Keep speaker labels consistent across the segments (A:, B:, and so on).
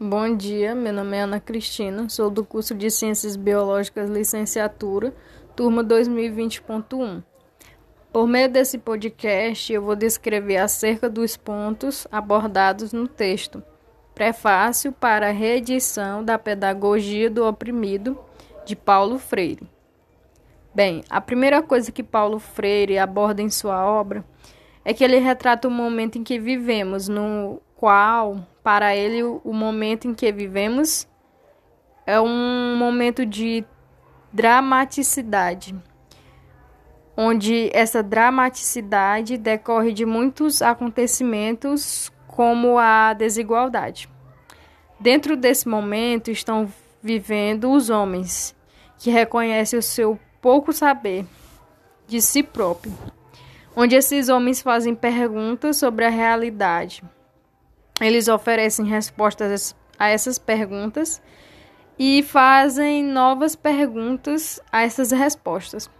A: Bom dia, meu nome é Ana Cristina, sou do curso de Ciências Biológicas Licenciatura, turma 2020.1. Por meio desse podcast, eu vou descrever acerca dos pontos abordados no texto. Prefácio para a reedição da Pedagogia do Oprimido, de Paulo Freire. Bem, a primeira coisa que Paulo Freire aborda em sua obra é que ele retrata o momento em que vivemos, no qual, para ele, o momento em que vivemos é um momento de dramaticidade, onde essa dramaticidade decorre de muitos acontecimentos, como a desigualdade. Dentro desse momento estão vivendo os homens, que reconhecem o seu pouco saber de si próprio, onde esses homens fazem perguntas sobre a realidade eles oferecem respostas a essas perguntas e fazem novas perguntas a essas respostas.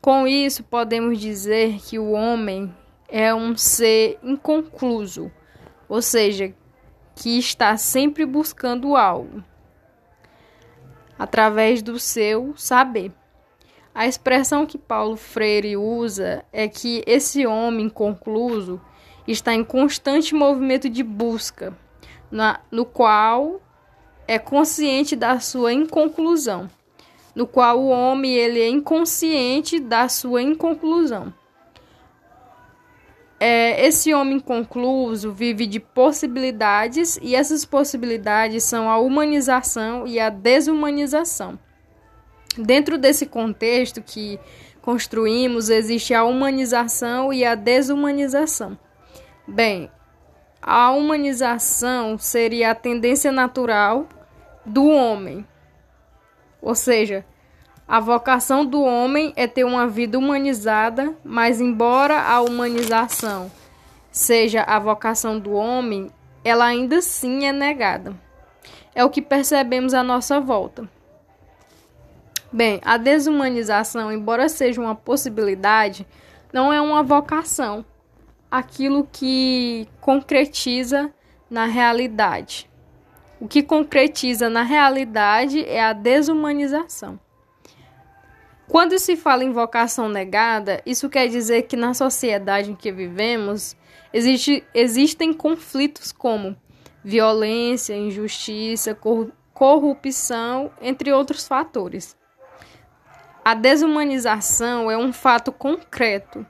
A: Com isso, podemos dizer que o homem é um ser inconcluso, ou seja, que está sempre buscando algo através do seu saber. A expressão que Paulo Freire usa é que esse homem inconcluso está em constante movimento de busca, na, no qual é consciente da sua inconclusão, no qual o homem ele é inconsciente da sua inconclusão. É, esse homem inconcluso vive de possibilidades e essas possibilidades são a humanização e a desumanização. Dentro desse contexto que construímos, existe a humanização e a desumanização. Bem, a humanização seria a tendência natural do homem. Ou seja, a vocação do homem é ter uma vida humanizada, mas embora a humanização seja a vocação do homem, ela ainda assim é negada. É o que percebemos à nossa volta. Bem, a desumanização, embora seja uma possibilidade, não é uma vocação aquilo que concretiza na realidade. O que concretiza na realidade é a desumanização. Quando se fala em vocação negada, isso quer dizer que na sociedade em que vivemos existe, existem conflitos como violência, injustiça, corrupção, entre outros fatores. A desumanização é um fato concreto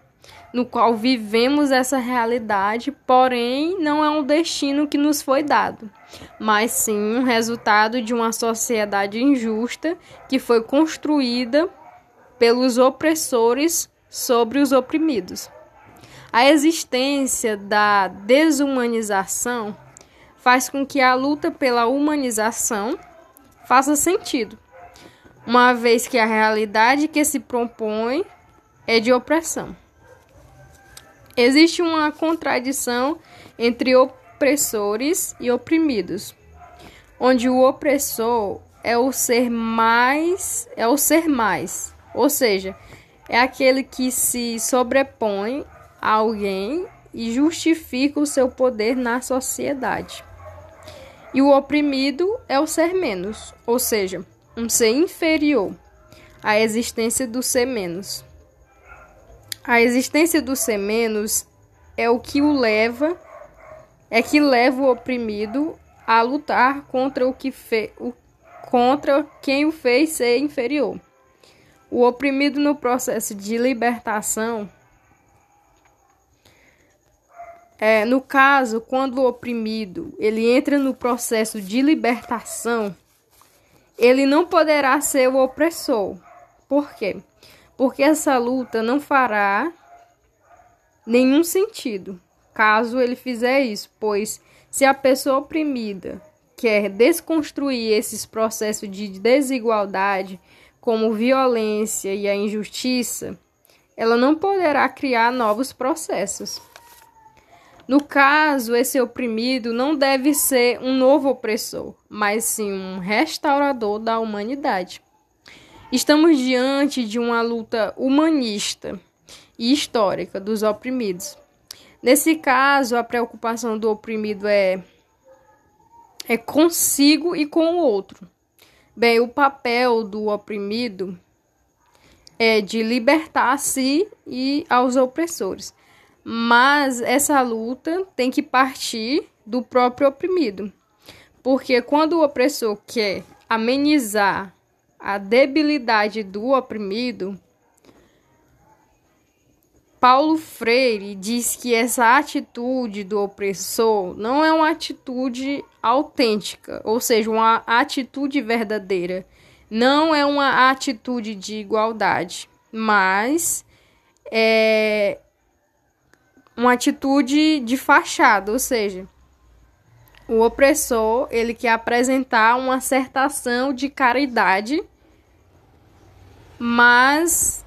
A: no qual vivemos essa realidade, porém não é um destino que nos foi dado, mas sim um resultado de uma sociedade injusta que foi construída pelos opressores sobre os oprimidos. A existência da desumanização faz com que a luta pela humanização faça sentido, uma vez que a realidade que se propõe é de opressão. Existe uma contradição entre opressores e oprimidos, onde o opressor é o ser mais, é o ser mais, ou seja, é aquele que se sobrepõe a alguém e justifica o seu poder na sociedade. E o oprimido é o ser menos, ou seja, um ser inferior à existência do ser menos. A existência do ser menos é o que o leva, é que leva o oprimido a lutar contra o que fe, o, contra quem o fez ser inferior. O oprimido no processo de libertação é, no caso, quando o oprimido ele entra no processo de libertação, ele não poderá ser o opressor. Por quê? Porque essa luta não fará nenhum sentido caso ele fizer isso, pois se a pessoa oprimida quer desconstruir esses processos de desigualdade, como violência e a injustiça, ela não poderá criar novos processos. No caso, esse oprimido não deve ser um novo opressor, mas sim um restaurador da humanidade. Estamos diante de uma luta humanista e histórica dos oprimidos. Nesse caso, a preocupação do oprimido é é consigo e com o outro. Bem, o papel do oprimido é de libertar a si e aos opressores. Mas essa luta tem que partir do próprio oprimido. Porque quando o opressor quer amenizar a debilidade do oprimido, Paulo Freire diz que essa atitude do opressor não é uma atitude autêntica, ou seja, uma atitude verdadeira. Não é uma atitude de igualdade, mas é uma atitude de fachada, ou seja, o opressor, ele quer apresentar uma certa ação de caridade, mas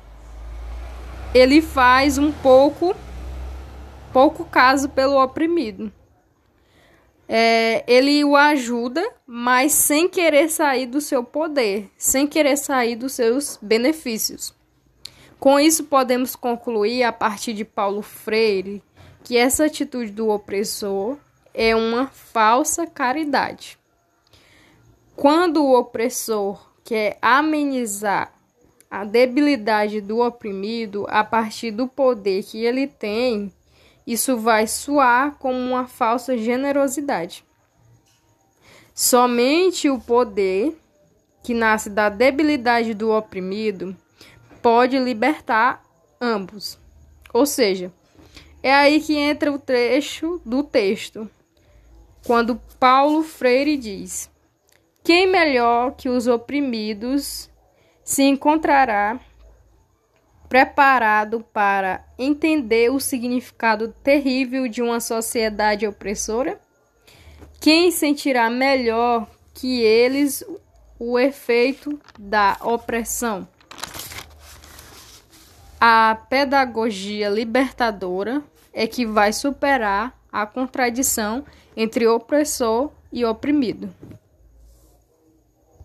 A: ele faz um pouco pouco caso pelo oprimido. É, ele o ajuda, mas sem querer sair do seu poder, sem querer sair dos seus benefícios. Com isso, podemos concluir, a partir de Paulo Freire, que essa atitude do opressor é uma falsa caridade. Quando o opressor quer amenizar a debilidade do oprimido a partir do poder que ele tem, isso vai soar como uma falsa generosidade. Somente o poder que nasce da debilidade do oprimido pode libertar ambos. Ou seja, é aí que entra o trecho do texto, quando Paulo Freire diz: Quem melhor que os oprimidos se encontrará preparado para entender o significado terrível de uma sociedade opressora? Quem sentirá melhor que eles o efeito da opressão? A pedagogia libertadora é que vai superar a contradição entre opressor e oprimido.